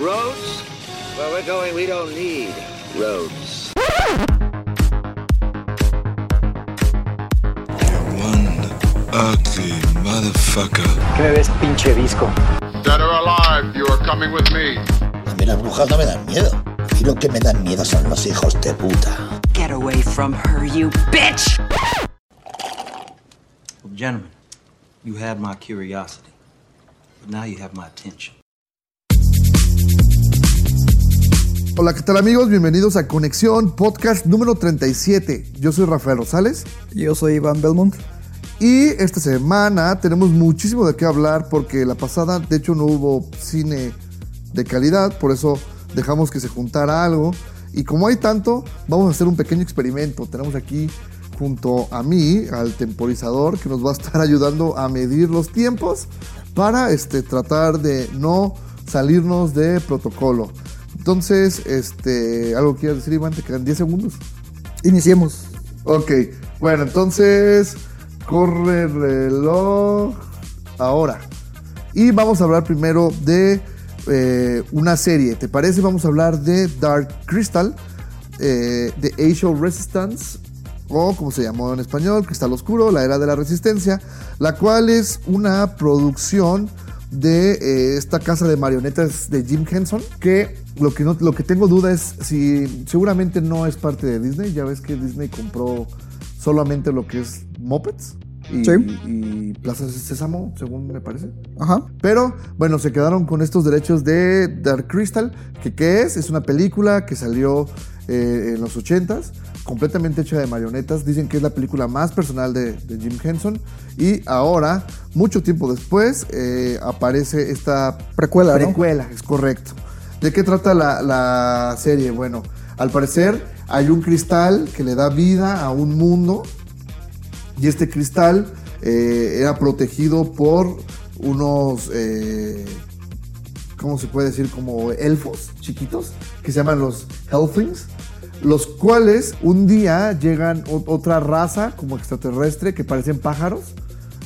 Roads? Where we're going, we don't need roads. One ugly motherfucker. ¿Qué me ves, pinche disco? Dead or alive, you are coming with me. A mí las brujas no me dan miedo. A mí lo que me dan miedo son los hijos de puta. Get away from her, you bitch! Well, gentlemen, you had my curiosity, but now you have my attention. Hola, ¿qué tal amigos? Bienvenidos a Conexión Podcast número 37. Yo soy Rafael Rosales Yo soy Iván Belmont. y esta semana tenemos muchísimo de qué hablar porque la pasada de hecho no hubo cine de calidad, por eso dejamos que se juntara algo. Y como hay tanto, vamos a hacer un pequeño experimento. Tenemos aquí junto a mí, al temporizador, que nos va a estar ayudando a medir los tiempos para este, tratar de no salirnos de protocolo. Entonces, este, algo que quieras decir, Iván, te quedan 10 segundos. Iniciemos. Ok, bueno, entonces corre el reloj ahora. Y vamos a hablar primero de eh, una serie. ¿Te parece? Vamos a hablar de Dark Crystal, eh, de Age of Resistance, o como se llamó en español, Cristal Oscuro, la Era de la Resistencia, la cual es una producción de eh, esta casa de marionetas de Jim Henson, que lo que, no, lo que tengo duda es si seguramente no es parte de Disney, ya ves que Disney compró solamente lo que es Muppets y, Sí. y Plaza Sésamo, según me parece. Ajá. Pero bueno, se quedaron con estos derechos de Dark Crystal, que ¿qué es? Es una película que salió eh, en los 80s, completamente hecha de marionetas. Dicen que es la película más personal de, de Jim Henson. Y ahora, mucho tiempo después, eh, aparece esta Precuela, ¿no? precuela, es correcto. ¿De qué trata la, la serie? Bueno, al parecer hay un cristal que le da vida a un mundo y este cristal eh, era protegido por unos, eh, ¿cómo se puede decir? Como elfos chiquitos que se llaman los Hellflings, los cuales un día llegan otra raza como extraterrestre que parecen pájaros,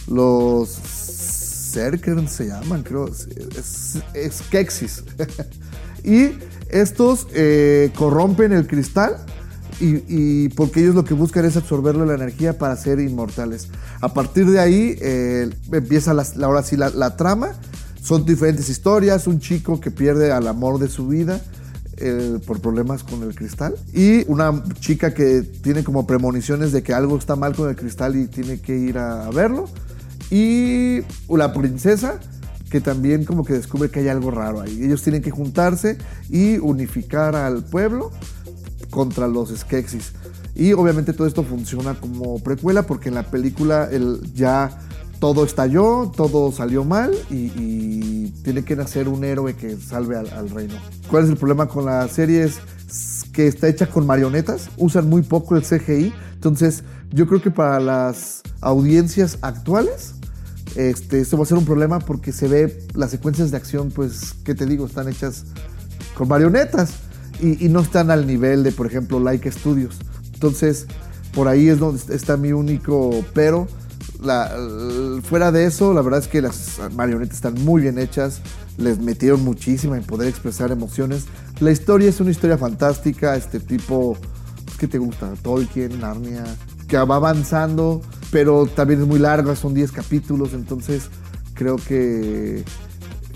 los Zerkern se llaman, creo, es, es. y estos eh, corrompen el cristal y, porque ellos lo que buscan es absorberle la energía para ser inmortales. A partir de ahí eh, empieza la, ahora sí la, trama. Son diferentes historias. Un chico que pierde al amor de su vida por problemas con el cristal. Y una chica que tiene como premoniciones de que algo está mal con el cristal y tiene que ir a verlo. Y la princesa que también como que descubre que hay algo raro ahí. Ellos tienen que juntarse y unificar al pueblo contra los Skeksis. Y obviamente todo esto funciona como precuela porque en la película el, ya todo estalló, todo salió mal y, tiene que nacer un héroe que salve al, al reino. ¿Cuál es el problema con la serie? Es que está hecha con marionetas, usan muy poco el CGI, entonces yo creo que para las audiencias actuales este, esto va a ser un problema porque se ve las secuencias de acción, pues, ¿qué te digo? Están hechas con marionetas y, y no están al nivel de, por ejemplo, Like Studios. Entonces, por ahí es donde está mi único pero. La- fuera de eso, la verdad es que las marionetas están muy bien hechas, les metieron muchísima en poder expresar emociones. La historia es una historia fantástica, este tipo, ¿qué te gusta? Tolkien, Narnia, que va avanzando, pero también es muy larga, son 10 capítulos, entonces creo que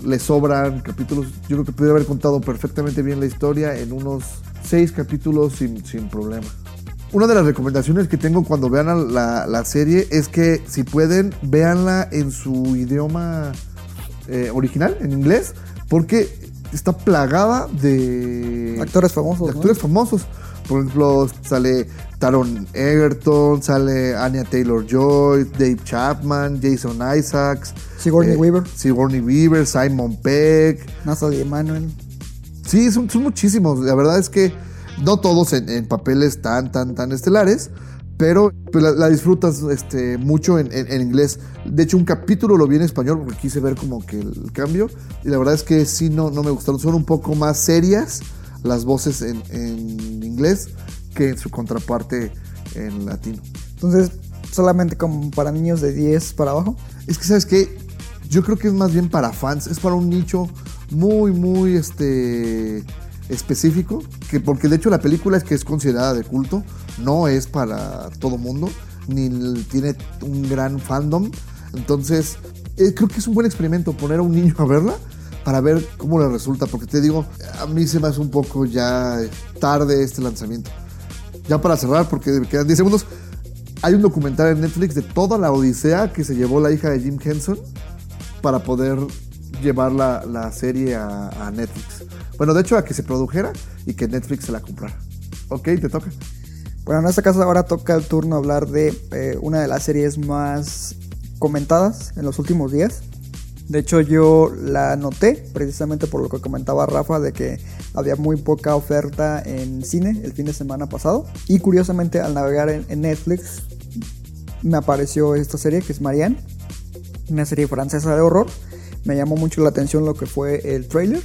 le sobran capítulos. Yo creo que pudiera haber contado perfectamente bien la historia en unos 6 capítulos sin, sin problema. Una de las recomendaciones que tengo cuando vean la, la serie es que si pueden, véanla en su idioma eh, original, en inglés, porque está plagada de Actores famosos, de ¿no? actores famosos. Por ejemplo, sale Taron Egerton, sale Anya Taylor Joy, Dave Chapman, Jason Isaacs, Sigourney Weaver. Sigourney Weaver, Simon Peck. Nathalie Emanuel. Sí, son, son muchísimos. La verdad es que no todos en, en papeles tan, tan, tan estelares, pero pues, la, la disfrutas este, mucho en, en- en inglés. De hecho, un capítulo lo vi en español porque quise ver como que el, el cambio. Y la verdad es que sí, no, no me gustaron. Son un poco más serias las voces en, en inglés que en su contraparte en latino. Entonces, solamente como para niños de 10 para abajo. Es que, ¿sabes qué? Yo creo que es más bien para fans, es para un nicho muy, muy este, específico, que porque de hecho la película es que es considerada de culto, no es para todo mundo, ni tiene un gran fandom. Entonces, eh, creo que es un buen experimento poner a un niño a verla para ver cómo le resulta, porque te digo, a mí se me hace un poco ya tarde este lanzamiento. Ya para cerrar, porque quedan 10 segundos, hay un documental en Netflix de toda la odisea que se llevó la hija de Jim Henson para poder llevar la, la serie a, Netflix. Bueno, de hecho, a que se produjera y que Netflix se la comprara. Ok, te toca. Bueno, en este caso ahora toca el turno hablar de eh, una de las series más comentadas en los últimos días. De hecho, yo la noté precisamente por lo que comentaba Rafa de que había muy poca oferta en cine el fin de semana pasado. Y curiosamente, al navegar en Netflix, me apareció esta serie que es Marianne, una serie francesa de horror. Me llamó mucho la atención lo que fue el trailer.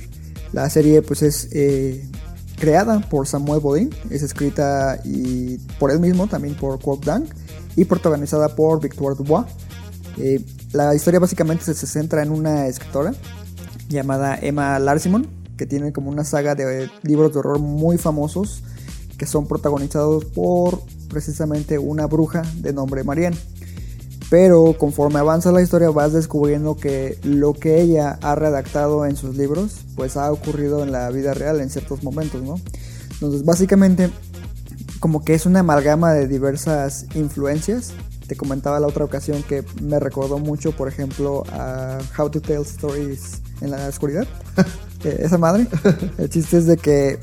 La serie, pues, es eh, creada por Samuel Bodin, es escrita y por él mismo, también por Kwok Dang, y protagonizada por Victoire Dubois. Eh, la historia básicamente se centra en una escritora llamada Emma Larsimon, que tiene como una saga de libros de horror muy famosos que son protagonizados por precisamente una bruja de nombre Marianne. Pero conforme avanza la historia vas descubriendo que lo que ella ha redactado en sus libros pues ha ocurrido en la vida real en ciertos momentos, ¿no? Entonces básicamente como que es una amalgama de diversas influencias. Te comentaba la otra ocasión que me recordó mucho, por ejemplo, a How to Tell Stories en la oscuridad. Eh, Esa madre. El chiste es de que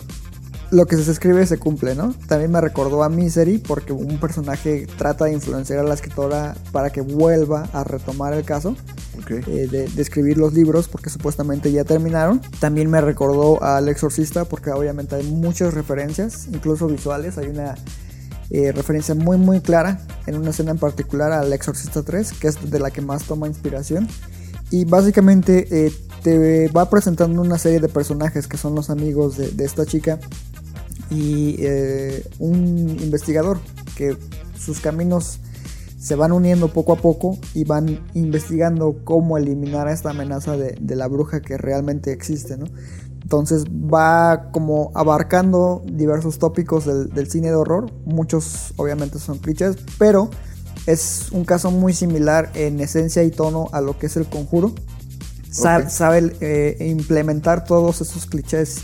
lo que se escribe se cumple, ¿no? También me recordó a Misery porque un personaje trata de influenciar a la escritora para que vuelva a retomar el caso Ok. eh, de, de escribir los libros porque supuestamente ya terminaron. También me recordó al Exorcista porque obviamente hay muchas referencias, incluso visuales. Hay una eh, referencia muy muy clara en una escena en particular al Exorcista 3, que es de la que más toma inspiración. Y básicamente eh, te va presentando una serie de personajes que son los amigos de, de esta chica y eh, un investigador que sus caminos se van uniendo poco a poco y van investigando cómo eliminar a esta amenaza de, de la bruja que realmente existe, ¿no? Entonces va como abarcando diversos tópicos del, del cine de horror, muchos obviamente son clichés, pero es un caso muy similar en esencia y tono a lo que es el conjuro. Sa-. Sabe eh, implementar todos esos clichés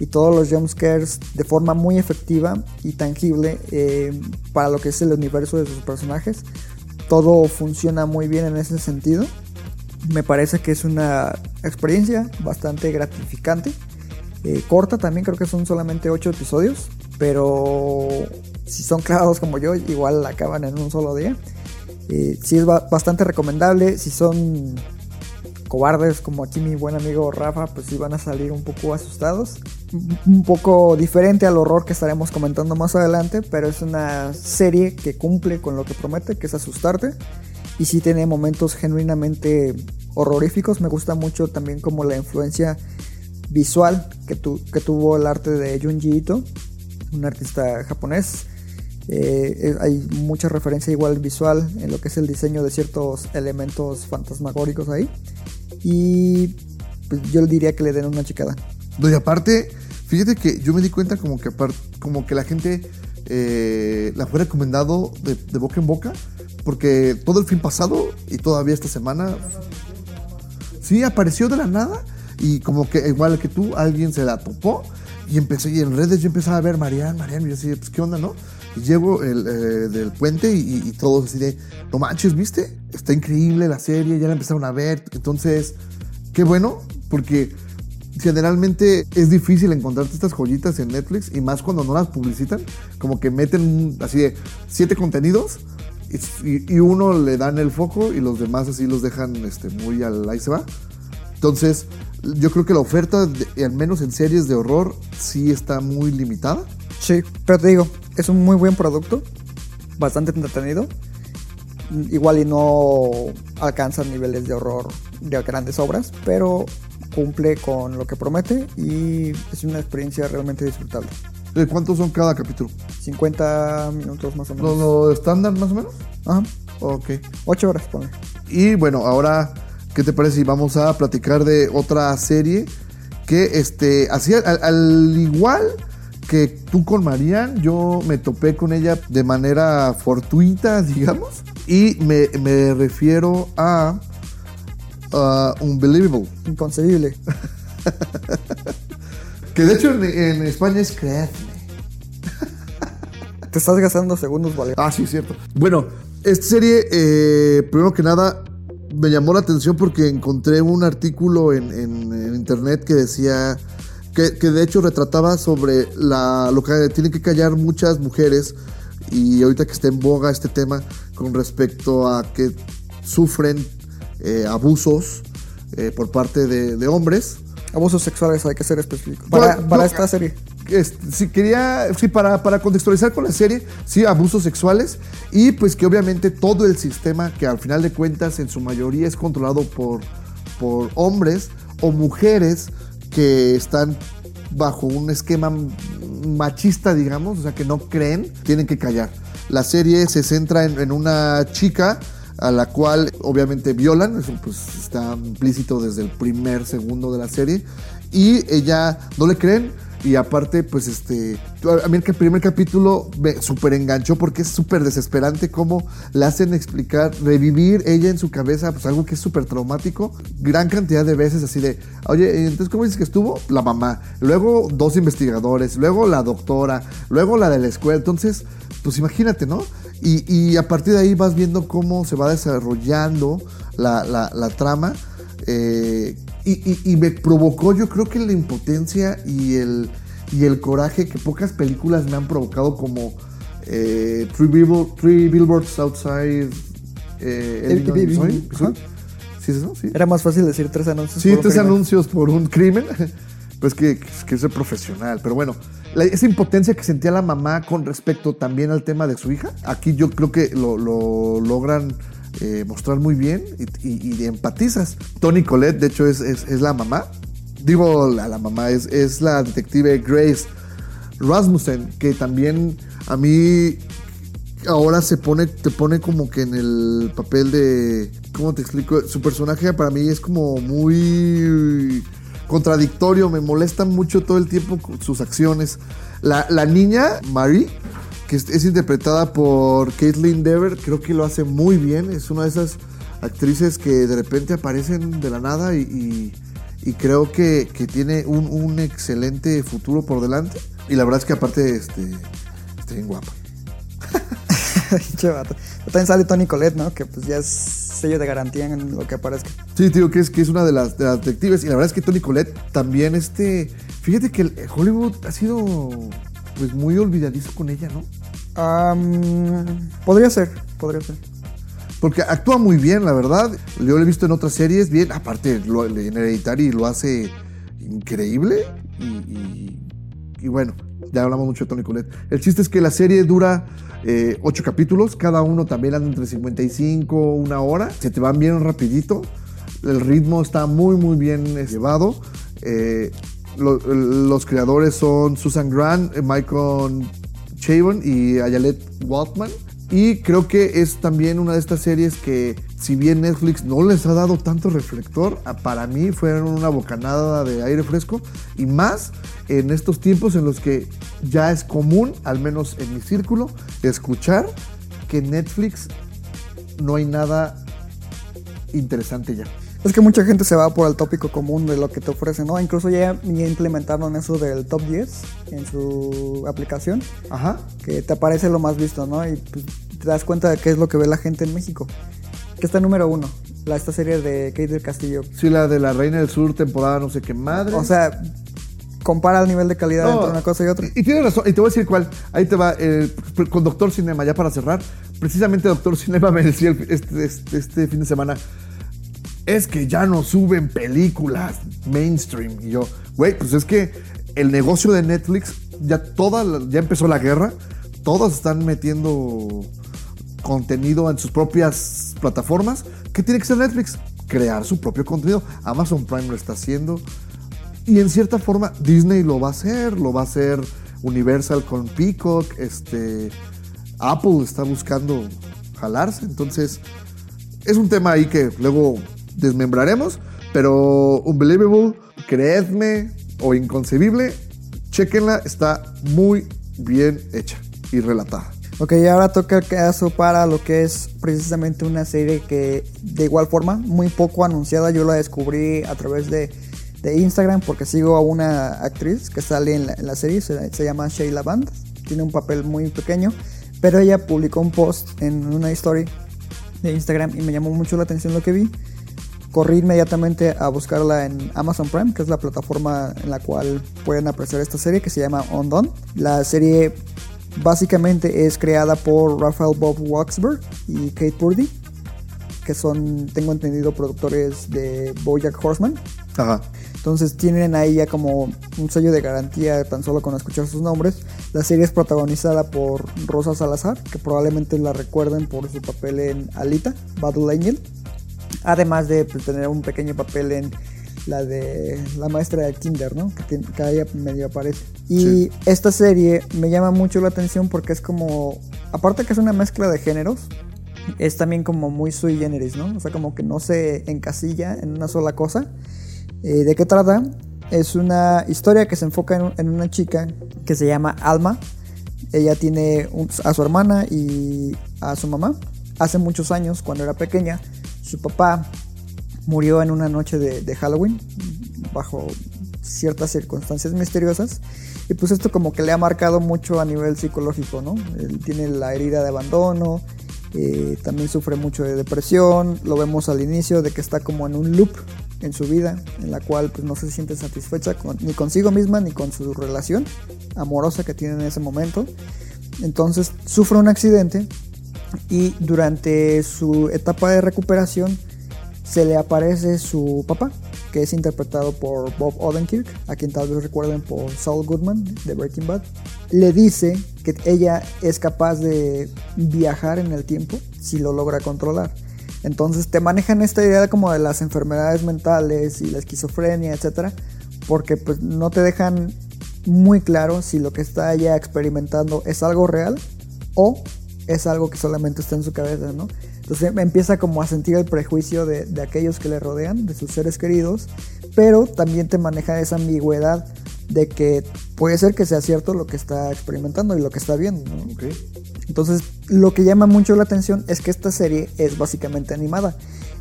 y todos los jumpscares de forma muy efectiva y tangible eh, para lo que es el universo de sus personajes. Todo funciona muy bien en ese sentido. Me parece que es una experiencia bastante gratificante. Eh, corta también, creo que son solamente 8 episodios. Pero si son clavados como yo, igual acaban en un solo día. Eh, sí es ba- bastante recomendable. Si son cobardes como aquí mi buen amigo Rafa, pues sí van a salir un poco asustados. Un- poco diferente al horror que estaremos comentando más adelante, pero es una serie que cumple con lo que promete, que es asustarte. Y sí tiene momentos genuinamente horroríficos. Me gusta mucho también como la influencia visual que, tu- que tuvo el arte de Junji Ito, un artista japonés. Eh, hay mucha referencia igual visual en lo que es el diseño de ciertos elementos fantasmagóricos ahí. Y pues, yo le diría que le den una checada. No, y aparte, fíjate que yo me di cuenta como que apar- como que la gente eh, la fue recomendado de, boca en boca, porque todo el fin pasado y todavía esta semana, sí, apareció de la nada y como que igual que tú, alguien se la topó y empecé, y en redes yo empezaba a ver Marian, Marian, y yo así, pues qué onda, ¿no? Y llego el, eh, del puente y, y, todos así de, no manches, ¿viste? Está increíble la serie, ya la empezaron a ver, entonces, qué bueno, porque generalmente es difícil encontrarte estas joyitas en Netflix y más cuando no las publicitan, como que meten así de siete contenidos y, y uno le dan el foco y los demás así los dejan este, muy al ahí se va. Entonces, yo creo que la oferta, de- al menos en series de horror, sí está muy limitada. Sí, pero te digo, es un muy buen producto, bastante entretenido. Igual y no alcanza niveles de horror de grandes obras, pero cumple con lo que promete y es una experiencia realmente disfrutable. ¿De cuántos son cada capítulo? 50 minutos más o ¿Lo, menos. lo estándar más o menos? Ajá, Ok. 8 horas, ponle. Y bueno, ahora, ¿qué te parece si vamos a platicar de otra serie que este, así, al, al igual que tú con Marian, yo me topé con ella de manera fortuita, digamos, y me, me refiero a uh, Unbelievable, Inconcebible. que de hecho en, en España es Creedme. Te estás gastando segundos, vale. Ah, sí, cierto. Bueno, esta serie, eh, primero que nada, me llamó la atención porque encontré un artículo en, en- en internet que decía que, que de hecho retrataba sobre la, lo que tienen que callar muchas mujeres y ahorita que está en boga este tema con respecto a que sufren eh, abusos eh, por parte de, de hombres. Abusos sexuales, hay que ser específico. Para, No, para no, esta serie. Este, sí, quería, sí, para, para contextualizar con la serie, sí, abusos sexuales y pues que obviamente todo el sistema que al final de cuentas en su mayoría es controlado por, por hombres o mujeres que están bajo un esquema machista, digamos, o sea, que no creen, tienen que callar. La serie se centra en, una chica a la cual obviamente violan, eso pues está implícito desde el primer segundo de la serie, y ella no le creen, y aparte pues este, a mí el primer capítulo me súper enganchó porque es súper desesperante cómo le hacen explicar, revivir ella en su cabeza, pues algo que es súper traumático, gran cantidad de veces así de, oye, entonces ¿cómo dices que estuvo? La mamá, luego dos investigadores, luego la doctora, luego la de la escuela, entonces pues imagínate, ¿no? Y, y a partir de ahí vas viendo cómo se va desarrollando la, la- la trama. eh, y, y- y me provocó, yo creo que la impotencia y el, y el coraje que pocas películas me han provocado, como eh, Three, Three Billboards Outside eh, ajá. ¿Sí es eso? Sí. Era más fácil decir tres anuncios. Sí, por un tres anuncios por un crimen. Pues que, que es profesional. Pero bueno, la- esa impotencia que sentía la mamá con respecto también al tema de su hija, aquí yo creo que lo, lo logran eh, mostrar muy bien y, empatizas. Tony Colette, de hecho, es, es- la mamá. Digo, la, la mamá es, es la detective Grace Rasmussen, que también a mí ahora se pone, te pone como que en el papel de, ¿cómo te explico? Su personaje para mí es como muy contradictorio, me molesta mucho todo el tiempo sus acciones. La, la niña, Marie, que es, interpretada por Caitlin Dever, creo que lo hace muy bien, es una de esas actrices que de repente aparecen de la nada y, y- y creo que, que tiene un, un excelente futuro por delante. Y la verdad es que aparte, este, está bien guapa. Che. También sale Tony Colette, ¿no? Que pues ya es sello de garantía en lo que aparezca. Sí, tío, que es, que es una de las, de las detectives. Y la verdad es que Tony Colette también, este. Fíjate que el- Hollywood ha sido pues muy olvidadizo con ella, ¿no? Am, podría ser, podría ser. Porque actúa muy bien, la verdad. Yo lo he visto en otras series, bien. Aparte, lo, en Hereditary lo hace increíble. Y, bueno, ya hablamos mucho de Tony Colette. El chiste es que la serie dura eh, ocho capítulos. Cada uno también anda entre 55, una hora. Se te van bien rapidito. El ritmo está muy, muy bien eh, llevado. Eh, lo- los creadores son Susan Grant, Michael Chabon y Ayelet Waltman. Y creo que es también una de estas series que, si bien Netflix no les ha dado tanto reflector, para mí fueron una bocanada de aire fresco. Y más en estos tiempos en los que ya es común, al menos en mi círculo, escuchar que Netflix no hay nada interesante ya. Es que mucha gente se va por el tópico común de lo que te ofrece, ¿no? Incluso ya, ya implementaron eso del top 10 en su aplicación, Ajá. que te aparece lo más visto, ¿no? Y pues, te das cuenta de qué es lo que ve la gente en México. Que está número uno, la, esta serie de Kate del Castillo. Sí, la de la Reina del Sur, temporada no sé qué madre. O sea, compara el nivel de calidad No, entre una cosa y otra. Y, y tienes razón, y te voy a decir cuál. Ahí te va, eh, con Doctor Cinema, ya para cerrar. Precisamente Doctor Cinema me decía este, este- este fin de semana. Es que ya no suben películas mainstream. Y yo, güey, pues es que el negocio de Netflix, ya toda, ya empezó la guerra. Todos están metiendo contenido en sus propias plataformas. ¿Qué tiene que hacer Netflix? Crear su propio contenido. Amazon Prime lo está haciendo. Y en cierta forma Disney lo va a hacer, lo va a hacer Universal con Peacock, este Apple está buscando jalarse, entonces es un tema ahí que luego desmembraremos, Pero Unbelievable, creedme, o Inconcebible, chequenla, está muy bien hecha y relatada. Ok, ahora toca el caso para lo que es precisamente una serie que de igual forma, muy poco anunciada, yo la descubrí a través de, de Instagram porque sigo a una actriz que sale en la, en la serie, se, se llama Sheila Band, tiene un papel muy pequeño, pero ella publicó un post en una story de Instagram y me llamó mucho la atención lo que vi. Corrí inmediatamente a buscarla en Amazon Prime, que es la plataforma en la cual pueden apreciar esta serie que se llama Undone. La serie básicamente es creada por Raphael Bob Waksberg y Kate Purdy, que son, tengo entendido, productores de Bojack Horseman. Ajá. Entonces tienen ahí ya como un sello de garantía tan solo con escuchar sus nombres. La serie es protagonizada por Rosa Salazar, que probablemente la recuerden por su papel en Alita, Battle Angel. Además de pues, tener un pequeño papel en la de la maestra de Kinder, ¿no? Que, tiene- que ahí medio aparece. Y Sí. esta serie me llama mucho la atención porque es como, aparte que es una mezcla de géneros, es también como muy sui generis, ¿no? O sea, como que no se encasilla en una sola cosa. Eh, ¿De qué trata? Es una historia que se enfoca en, en una chica que se llama Alma. Ella tiene un- a su hermana y a su mamá. Hace muchos años, cuando era pequeña, su papá murió en una noche de, Halloween bajo ciertas circunstancias misteriosas. Y pues esto como que le ha marcado mucho a nivel psicológico, ¿no? Él tiene la herida de abandono, eh, también sufre mucho de depresión, lo vemos al inicio de que está como en un loop en su vida, en la cual pues no se siente satisfecha ni consigo misma ni con su relación amorosa que tiene en ese momento. Entonces sufre un accidente y durante su etapa de recuperación se le aparece su papá, que es interpretado por Bob Odenkirk, a quien tal vez recuerden por Saul Goodman de Breaking Bad. Le dice que ella es capaz de viajar en el tiempo si lo logra controlar. Entonces te manejan esta idea como de las enfermedades mentales y la esquizofrenia, etcétera, porque pues no te dejan muy claro si lo que está ella experimentando es algo real o es algo que solamente está en su cabeza, ¿no? Entonces empieza como a sentir el prejuicio de, de aquellos que le rodean, de sus seres queridos, pero también te maneja esa ambigüedad de que puede ser que sea cierto lo que está experimentando y lo que está viendo. Entonces, lo que llama mucho la atención es que esta serie es básicamente animada.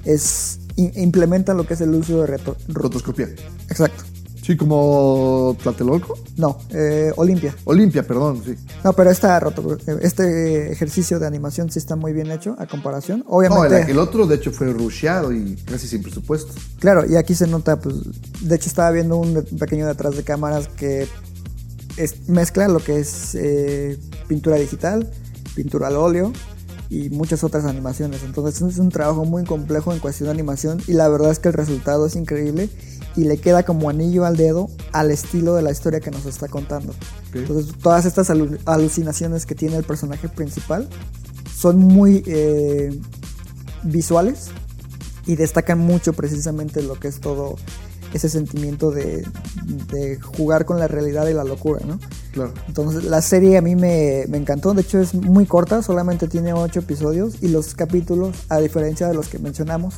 Es implementa lo que es el uso de reto. Rotoscopía. Exacto. Sí, como Tlatelolco. No, eh, Olimpia. Olimpia, perdón, sí. No, pero esta roto- este ejercicio de animación sí está muy bien hecho a comparación. No, Obviamente, el, el otro de hecho fue rusheado y casi sin presupuesto. claro, y aquí se nota, pues, de hecho estaba viendo un pequeño detrás de cámaras que es- mezcla lo que es eh, pintura digital, pintura al óleo y muchas otras animaciones. Entonces es un trabajo muy complejo en cuestión de animación y la verdad es que el resultado es increíble y le queda como anillo al dedo al estilo de la historia que nos está contando. Entonces todas estas alu- alucinaciones que tiene el personaje principal son muy eh, visuales y destacan mucho precisamente lo que es todo ese sentimiento de, de jugar con la realidad y la locura, ¿no? Claro. Entonces la serie a mí me, me encantó, de hecho es muy corta, solamente tiene 8 episodios y los capítulos, a diferencia de los que mencionamos,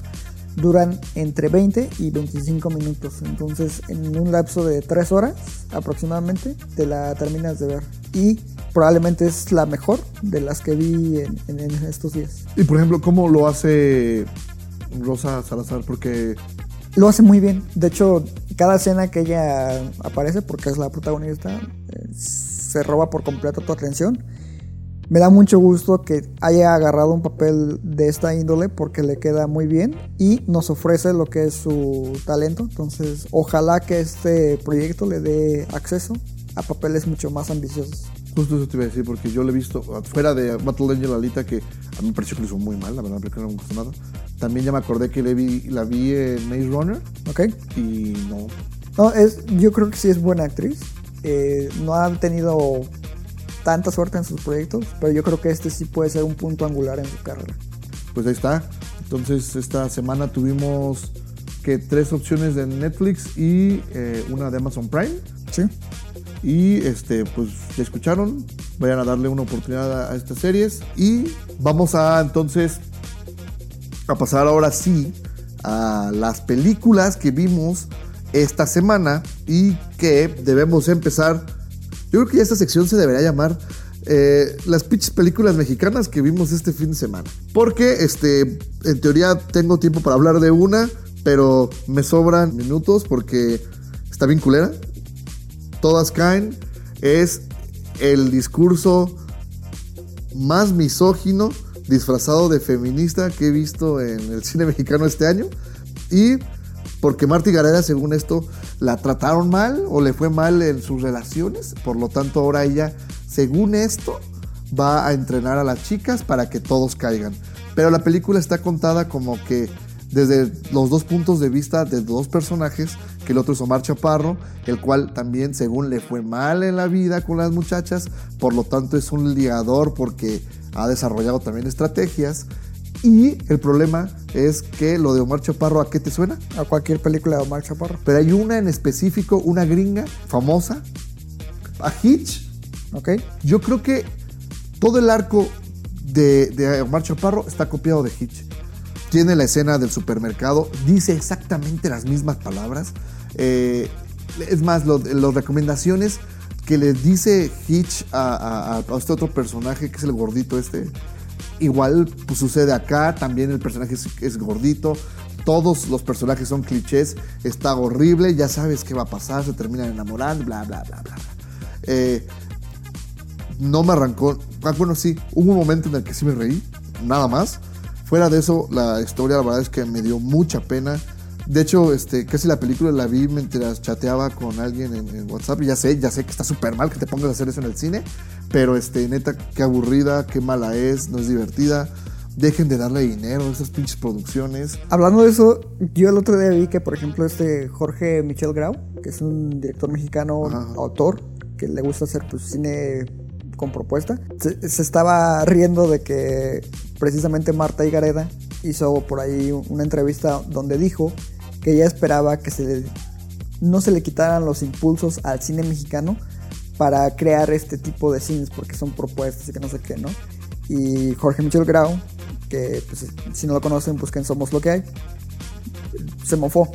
duran entre 20 y 25 minutos. Entonces en un lapso de 3 horas aproximadamente te la terminas de ver. Y probablemente es la mejor de las que vi en, en- en estos días. Y por ejemplo, ¿cómo lo hace Rosa Salazar? Porque Lo hace muy bien. De hecho, cada escena que ella aparece, porque es la protagonista, eh, se roba por completo tu atención. Me da mucho gusto que haya agarrado un papel de esta índole porque le queda muy bien y nos ofrece lo que es su talento. Entonces, ojalá que este proyecto le dé acceso a papeles mucho más ambiciosos. justo eso te iba a decir, porque yo lo he visto fuera de Battle Angel Alita, que a mí me pareció que lo hizo muy mal, la verdad, porque no me gustó nada. También ya me acordé que le vi, la vi en Maze Runner ¿Ok? y no. No, es, yo creo que sí es buena actriz. Eh, no ha tenido tanta suerte en sus proyectos, pero yo creo que este sí puede ser un punto angular en su carrera. Pues ahí está. Entonces esta semana tuvimos que tres opciones de Netflix y eh, una de Amazon Prime. Sí. Y este, pues ya escucharon. Vayan a darle una oportunidad a, a estas series. Y vamos a entonces a pasar ahora sí a las películas que vimos esta semana y que debemos empezar. Yo creo que ya esta sección se debería llamar eh, las pinches películas mexicanas que vimos este fin de semana. Porque, este, en teoría tengo tiempo para hablar de una, pero me sobran minutos porque está bien culera. Todas caen. Es el discurso más misógino disfrazado de feminista que he visto en el cine mexicano este año. Y porque Marty Gareda, según esto, la trataron mal o le fue mal en sus relaciones. Por lo tanto, ahora ella, según esto, va a entrenar a las chicas para que todos caigan. Pero la película está contada como que desde los dos puntos de vista de dos personajes, que el otro es Omar Chaparro, el cual también según le fue mal en la vida con las muchachas, por lo tanto es un ligador porque ha desarrollado también estrategias. Y el problema es que lo de Omar Chaparro, ¿a qué te suena? A cualquier película de Omar Chaparro. Pero hay una en específico, una gringa famosa, a Hitch. ¿Ok? Yo creo que todo el arco de, Omar Chaparro está copiado de Hitch. Tiene la escena del supermercado, dice exactamente las mismas palabras. Eh, es más, las recomendaciones que le dice Hitch a- a este otro personaje, que es el gordito este, igual pues, sucede acá, también el personaje es, gordito. Todos los personajes son clichés, está horrible, ya sabes qué va a pasar, se terminan enamorando, bla, bla, bla, bla. bla. Eh, no me arrancó. Ah, bueno, sí, hubo un momento en el que sí me reí, nada más. Fuera de eso, la historia, la verdad es que me dio mucha pena. De hecho, este, casi la película la vi mientras chateaba con alguien en, en WhatsApp. Y ya sé, ya sé que está súper mal que te pongas a hacer eso en el cine. Pero, este, neta, qué aburrida, qué mala es, no es divertida. Dejen de darle dinero a esas pinches producciones. Hablando de eso, yo el otro día vi que, por ejemplo, este Jorge Michel Grau, que es un director mexicano, Ajá. autor, que le gusta hacer pues, cine con propuesta, se, se estaba riendo de que precisamente Marta Higareda hizo por ahí una entrevista donde dijo que ella esperaba que se le- no se le quitaran los impulsos al cine mexicano para crear este tipo de cines, porque son propuestas y que no sé qué, ¿no? Y Jorge Michel Grau, que pues, si no lo conocen, busquen Somos lo que hay, se mofó.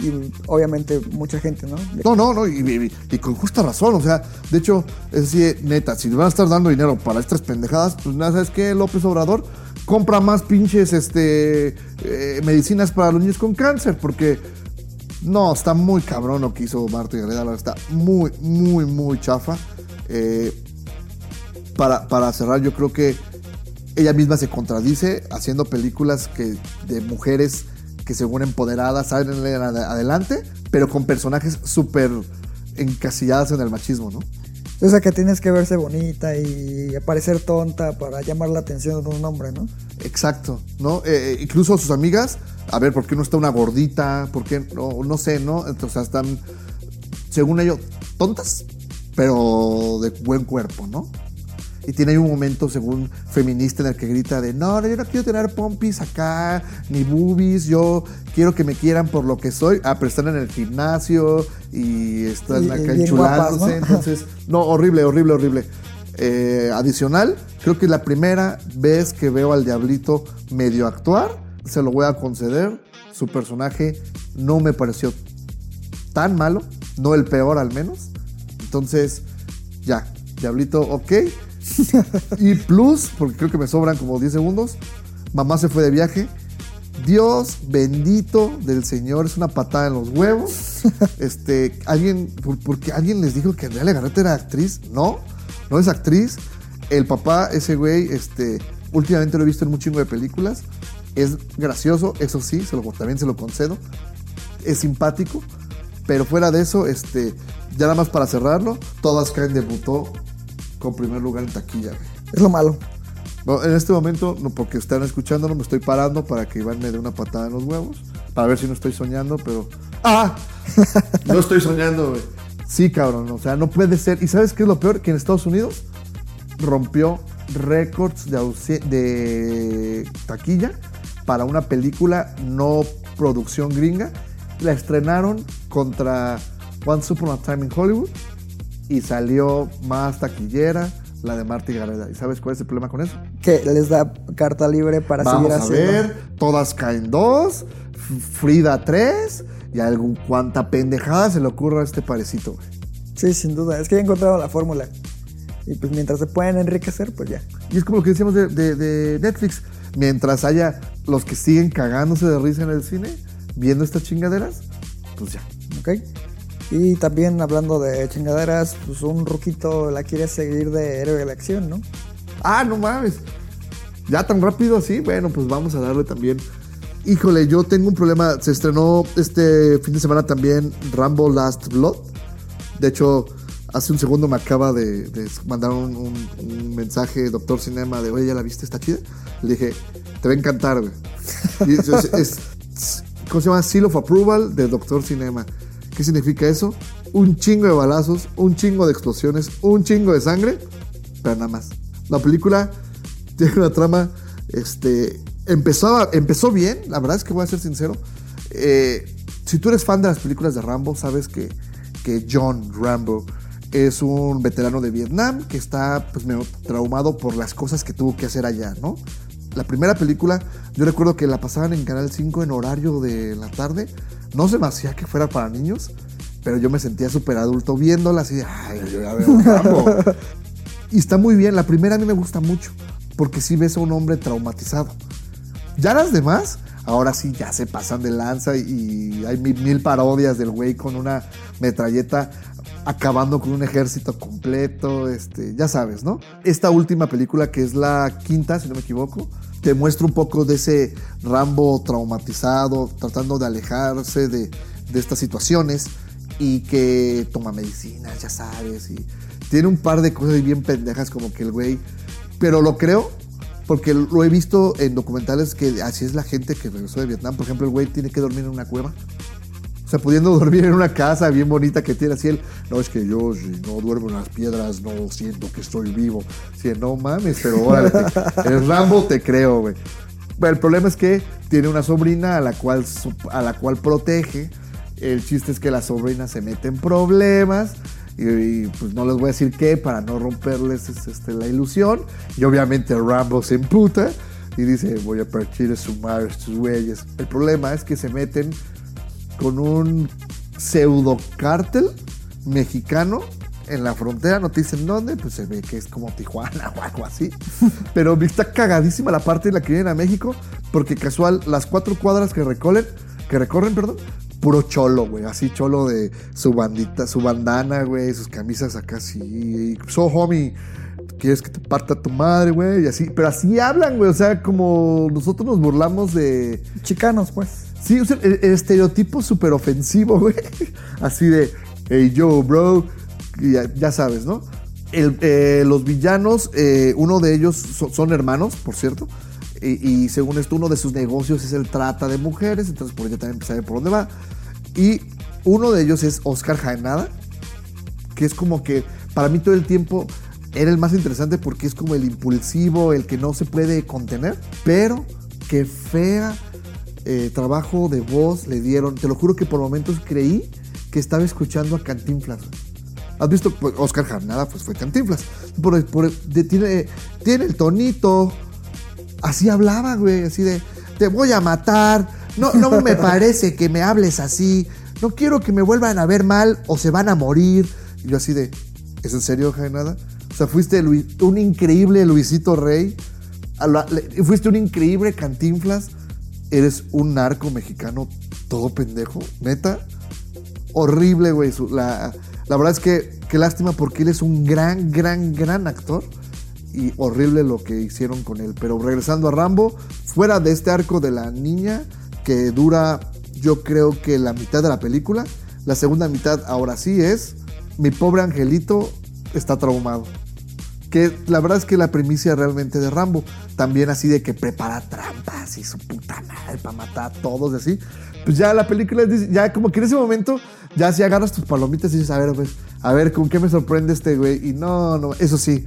Y obviamente mucha gente, ¿no? No, no, no, y, y- y con justa razón, o sea, de hecho, es decir, neta, si van a estar dando dinero para estas pendejadas, pues nada, ¿sabes qué? López Obrador compra más pinches este, eh, medicinas para los niños con cáncer, porque no, está muy cabrón lo que hizo Marta Gareda, está muy, muy, muy chafa. Eh, para, para cerrar, yo creo que ella misma se contradice haciendo películas que, de mujeres que según empoderadas salen ad- adelante, pero con personajes súper encasilladas en el machismo, ¿no? O sea que tienes que verse bonita y parecer tonta para llamar la atención de un hombre, ¿no? Exacto, ¿no? Eh, eh, incluso sus amigas, a ver, ¿por qué no está una gordita? ¿Por qué no? No sé, ¿no? O sea, están, según ellos, tontas, pero de buen cuerpo, ¿no? Y tiene ahí un momento, según feminista, en el que grita de, no, no, yo no quiero tener pompis acá, ni boobies, yo quiero que me quieran por lo que soy. Ah, pero están en el gimnasio y están Y- acá enchulándose. ¿no? Entonces, no, horrible, horrible, horrible. Eh, adicional, creo que es la primera vez que veo al Diablito medio actuar, se lo voy a conceder. Su personaje no me pareció tan malo, no el peor al menos. Entonces, ya, Diablito, ok. y plus, porque creo que me sobran como 10 segundos, mamá se fue de viaje. Dios bendito del Señor, es una patada en los huevos. Este, alguien, por- porque alguien les dijo que Andrea Legarreta era actriz. No, no es actriz. El papá, ese güey, este, últimamente lo he visto en un chingo de películas. Es gracioso, eso sí, se lo, también se lo concedo. Es simpático. Pero fuera de eso, este, ya nada más para cerrarlo, Todas Caen debutó con primer lugar en taquilla. güey. Es lo malo. En este momento, no porque están escuchándolo, me estoy parando para que Iván me dé una patada en los huevos. Para ver si no estoy soñando, pero. ¡Ah! no estoy soñando, güey. Sí, cabrón. O sea, no puede ser. ¿Y sabes qué es lo peor? Que en Estados Unidos rompió récords de, taquilla para una película no producción gringa. La estrenaron contra Once Upon a Time in Hollywood y salió más taquillera la de Marty Gareda. ¿Y sabes cuál es el problema con eso? Que les da carta libre para Vamos seguir a haciendo. ver, todas caen dos, Frida 3 y algún cuanta pendejada se le ocurra a este parecito, güey. Sí, sin duda. Es que ya encontraron la fórmula. Y pues mientras se pueden enriquecer, pues ya. Y es como lo que decíamos de, de- de Netflix. Mientras haya los que siguen cagándose de risa en el cine, viendo estas chingaderas, pues ya. ¿Ok? Y también hablando de chingaderas, pues un ruquito la quiere seguir de héroe de la acción, ¿no? Ah, no mames. Ya tan rápido así. Bueno, pues vamos a darle también. Híjole, yo tengo un problema. Se estrenó este fin de semana también Rambo Last Blood. De hecho, hace un segundo me acaba de, mandar un, un- un mensaje, Doctor Cinema, de oye, ¿ya la viste? ¿Está chida? Le dije, te va a encantar, güey. ¿Cómo se llama? Seal of Approval de Doctor Cinema. ¿Qué significa eso? Un chingo de balazos, un chingo de explosiones, un chingo de sangre, pero nada más. La película tiene una trama, este, empezó, empezó bien, la verdad es que voy a ser sincero. Eh, si tú eres fan de las películas de Rambo, sabes que, que John Rambo es un veterano de Vietnam que está pues, medio traumado por las cosas que tuvo que hacer allá, ¿no? La primera película, yo recuerdo que la pasaban en Canal 5 en horario de la tarde. No se me hacía que fuera para niños, pero yo me sentía súper adulto viéndola así de, ay, yo ya veo. Y está muy bien. La primera a mí me gusta mucho. Porque sí ves a un hombre traumatizado. Ya las demás, ahora sí ya se pasan de lanza y hay mil, mil parodias del güey con una metralleta acabando con un ejército completo. Este, ya sabes, ¿no? Esta última película, que es la quinta, si no me equivoco, te muestra un poco de ese Rambo traumatizado, tratando de alejarse de, de estas situaciones y que toma medicinas, ya sabes, y tiene un par de cosas bien pendejas como que el güey, pero lo creo porque lo he visto en documentales que así es la gente que regresó de Vietnam, por ejemplo, el güey tiene que dormir en una cueva. O sea, pudiendo dormir en una casa bien bonita que tiene así él. No, es que yo si no duermo en las piedras no siento que estoy vivo. Sí, no mames, pero órale. El Rambo te creo, güey. Bueno, el problema es que tiene una sobrina a la cual, a la cual protege. El chiste es que la sobrina se mete en problemas. Y, y, pues no les voy a decir qué para no romperles es- este, la ilusión. Y obviamente Rambo se emputa y dice, voy a partir de su madre a estos güeyes. El problema es que se meten con un pseudo cártel mexicano en la frontera, no te dicen dónde, pues se ve que es como Tijuana o algo así. Pero está cagadísima la parte en la que vienen a México, porque casual, las cuatro cuadras que recorren, que recorren, perdón, puro cholo, güey, así cholo de su bandita, su bandana, güey, sus camisas acá así, so homie, quieres que te parta tu madre, güey, y así, pero así hablan, güey, o sea, como nosotros nos burlamos de, Chicanos, pues. Sí, el, el estereotipo súper ofensivo, güey. Así de, hey, yo, bro. Ya, sabes, ¿no? Eh, los villanos, eh, uno de ellos so- son hermanos, por cierto. Y, y según esto, uno de sus negocios es el trata de mujeres. Entonces, por ello también sabe por dónde va. Y uno de ellos es Oscar Jaenada, que es como que para mí todo el tiempo era el más interesante porque es como el impulsivo, el que no se puede contener, pero que fea eh, trabajo de voz le dieron. Te lo juro que por momentos creí que estaba escuchando a Cantinflas. ¿Has visto? Pues, Oscar Jarnada, pues fue Cantinflas. Por- por- de- tiene, tiene el tonito. Así hablaba, güey. Así de, te voy a matar. No, no me parece que me hables así. No quiero que me vuelvan a ver mal o se van a morir. Y yo así de, ¿es en serio, Jarnada? O sea, fuiste Luis- un increíble Luisito Rey. A la- le- fuiste un increíble Cantinflas. Eres un narco mexicano todo pendejo. Neta horrible, güey. La, la verdad es que qué lástima porque él es un gran, gran, gran actor. Y horrible lo que hicieron con él. Pero regresando a Rambo, fuera de este arco de la niña, que dura yo creo que la mitad de la película, la segunda mitad ahora sí es, mi pobre angelito está traumado. Que la verdad es que la primicia realmente de Rambo, también así de que prepara trampas y su puta madre para matar a todos así. Pues ya la película, ya como que en ese momento, ya si agarras tus palomitas y dices, a ver, pues, a ver, ¿con qué me sorprende este güey? Y no, no, eso sí,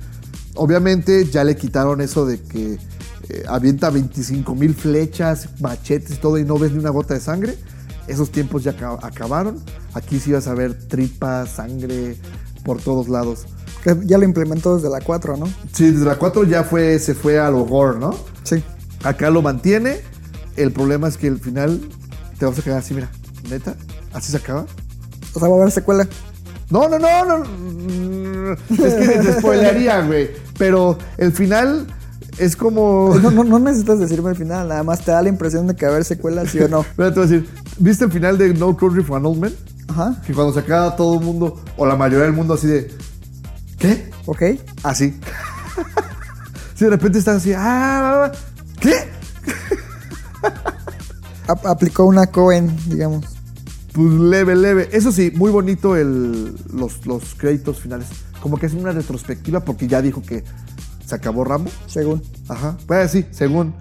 obviamente ya le quitaron eso de que eh, avienta 25 mil flechas, machetes y todo y no ves ni una gota de sangre. Esos tiempos ya aca- acabaron. Aquí sí vas a ver tripas, sangre por todos lados. Que ya lo implementó desde la 4, ¿no? Sí, desde la 4 ya fue, se fue al horror, ¿no? Sí. Acá lo mantiene. El problema es que el final te vas a quedar así, mira. Neta, así se acaba. O sea, va a haber secuela. No, no, no, no. Es que te spoilearía, güey. Pero el final es como. No, no, no necesitas decirme el final, nada más te da la impresión de que va a haber secuela, sí o no. Mira, te voy a decir, ¿viste el final de No Country for an Old Man? Ajá, Que cuando se acaba todo el mundo, o la mayoría del mundo así de. ¿Qué? ok. Así. Si de repente estás así, ah, ¿qué? Ap- aplicó una Cohen, digamos. Pues leve, leve. Eso sí, muy bonito el, los, los créditos finales. Como que es una retrospectiva porque ya dijo que se acabó Rambo. Según. Ajá. Pues sí, según.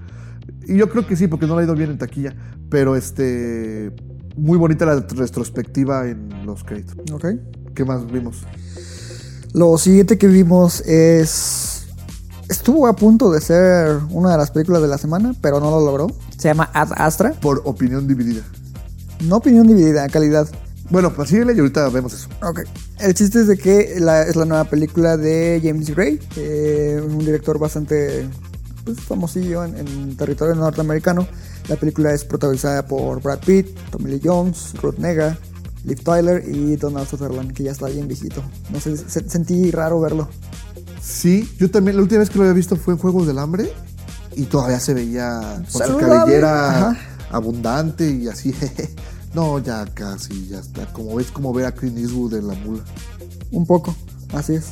Y yo creo que sí, porque no le ha ido bien en taquilla. Pero este. Muy bonita la retrospectiva en los créditos. Ok. ¿Qué más vimos? Lo siguiente que vimos es. Estuvo a punto de ser una de las películas de la semana, pero no lo logró. Se llama Ad Astra. Por opinión dividida. No opinión dividida, calidad. Bueno, pues síguele y ahorita vemos eso. Ok. El chiste es de que la- es la nueva película de James Gray, eh, un director bastante pues, famosillo en, en territorio norteamericano. La película es protagonizada por Brad Pitt, Tommy Lee Jones, Ruth Nega, Liv Tyler y Donald Sutherland, que ya está bien viejito. No sé, se- sentí raro verlo. Sí, yo también, la última vez que lo había visto fue en Juegos del Hambre y todavía se veía con su cabellera Ajá. abundante y así. jeje. No, ya casi, ya está. Como ves, como ver a Clint Eastwood en la mula. Un poco, así es.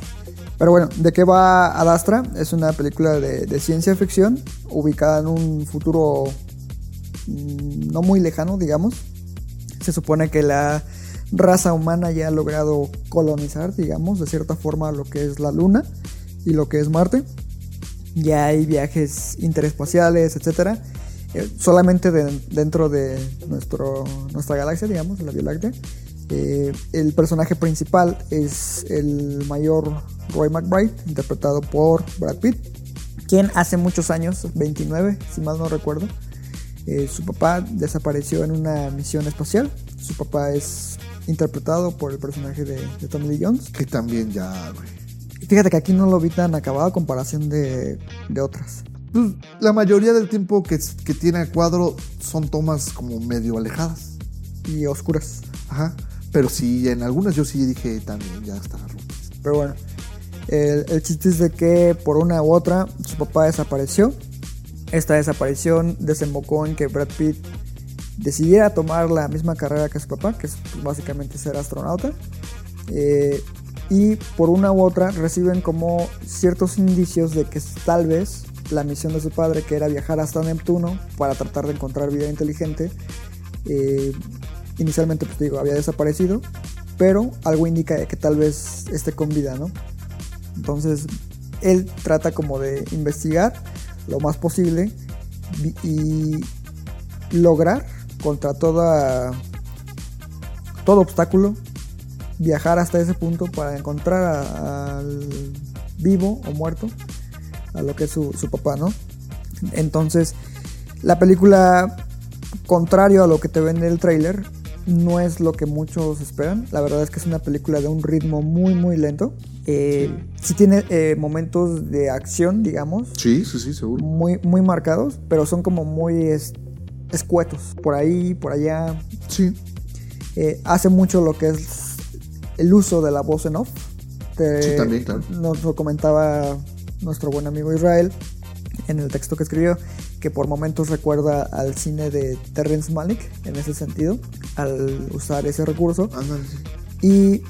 Pero bueno, ¿de qué va Ad Astra? Es una película de, de ciencia ficción ubicada en un futuro no muy lejano, digamos. Se supone que la raza humana ya ha logrado colonizar, digamos, de cierta forma lo que es la Luna y lo que es Marte. Ya hay viajes interespaciales, etcétera. Eh, solamente de- dentro de nuestro, nuestra galaxia, digamos, la Vía Láctea. Eh, el personaje principal es el mayor Roy McBride, interpretado por Brad Pitt, quien hace muchos años, 29, si mal no recuerdo, eh, su papá desapareció en una misión espacial. Su papá es interpretado por el personaje de, de Tommy Lee Jones. Que también ya, güey. Fíjate que aquí no lo vi tan acabado a comparación de, de otras. Pues, la mayoría del tiempo que, que tiene a cuadro son tomas como medio alejadas. Y oscuras. Ajá. Pero sí, en algunas yo sí dije también, ya está. Pero bueno, el, el chiste es de que por una u otra su papá desapareció. Esta desaparición desembocó en que Brad Pitt decidiera tomar la misma carrera que su papá, que es básicamente ser astronauta. Eh, y por una u otra reciben como ciertos indicios de que tal vez la misión de su padre, que era viajar hasta Neptuno para tratar de encontrar vida inteligente, eh, inicialmente pues digo, había desaparecido, pero algo indica que tal vez esté con vida, ¿no? Entonces él trata como de investigar lo más posible y lograr contra toda todo obstáculo viajar hasta ese punto para encontrar al vivo o muerto a lo que es su, su papá, ¿no? Entonces, la película, contrario a lo que te vende el tráiler, no es lo que muchos esperan. La verdad es que es una película de un ritmo muy, muy lento. Eh, sí tiene eh, momentos de acción, digamos, Sí, sí, sí, seguro. muy, muy marcados, pero son como muy es- escuetos. Por ahí, por allá. Sí. Eh, hace mucho lo que es el uso de la voz en off. Te- Sí, también, claro. Nos lo comentaba nuestro buen amigo Israel en el texto que escribió, que por momentos recuerda al cine de Terrence Malick en ese sentido, al usar ese recurso. Ándale, sí. Y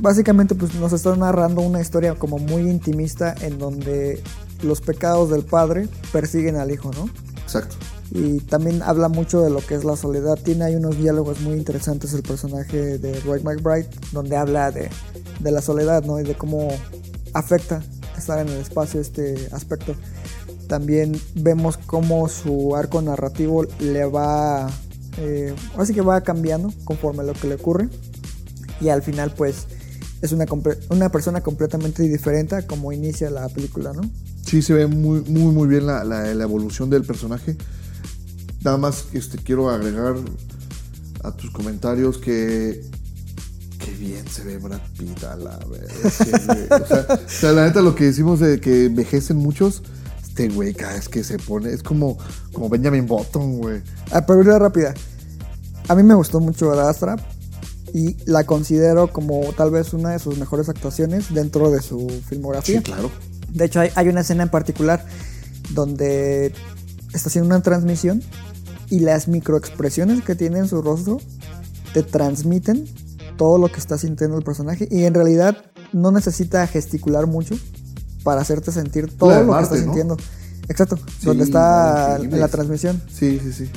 básicamente pues nos está narrando una historia como muy intimista en donde los pecados del padre persiguen al hijo, ¿no? Exacto. Y también habla mucho de lo que es la soledad. Tiene ahí unos diálogos muy interesantes el personaje de Roy McBride, donde habla de, de la soledad, ¿no? Y de cómo afecta estar en el espacio este aspecto. También vemos cómo su arco narrativo le va, eh, así que va cambiando conforme a lo que le ocurre. Y al final, pues, es una, una persona completamente diferente a como inicia la película, ¿no? Sí, se ve muy, muy, muy bien la, la- la evolución del personaje. Nada más este, quiero agregar a tus comentarios que. Qué bien se ve Brad Pitt a la vez. O sea, o sea, la neta, lo que decimos de que envejecen muchos, este güey cada vez que se pone. Es como, como Benjamin Button, güey. A pregunta rápida. A mí me gustó mucho Ad Astra y la considero como tal vez una de sus mejores actuaciones dentro de su filmografía. Sí, claro. De hecho, hay, hay una escena en particular donde está haciendo una transmisión y las microexpresiones que tiene en su rostro te transmiten todo lo que está sintiendo el personaje y en realidad no necesita gesticular mucho para hacerte sentir todo La lo Marte, que está ¿no? sintiendo. Exacto, Sí, donde está en la transmisión. Sí, sí, sí.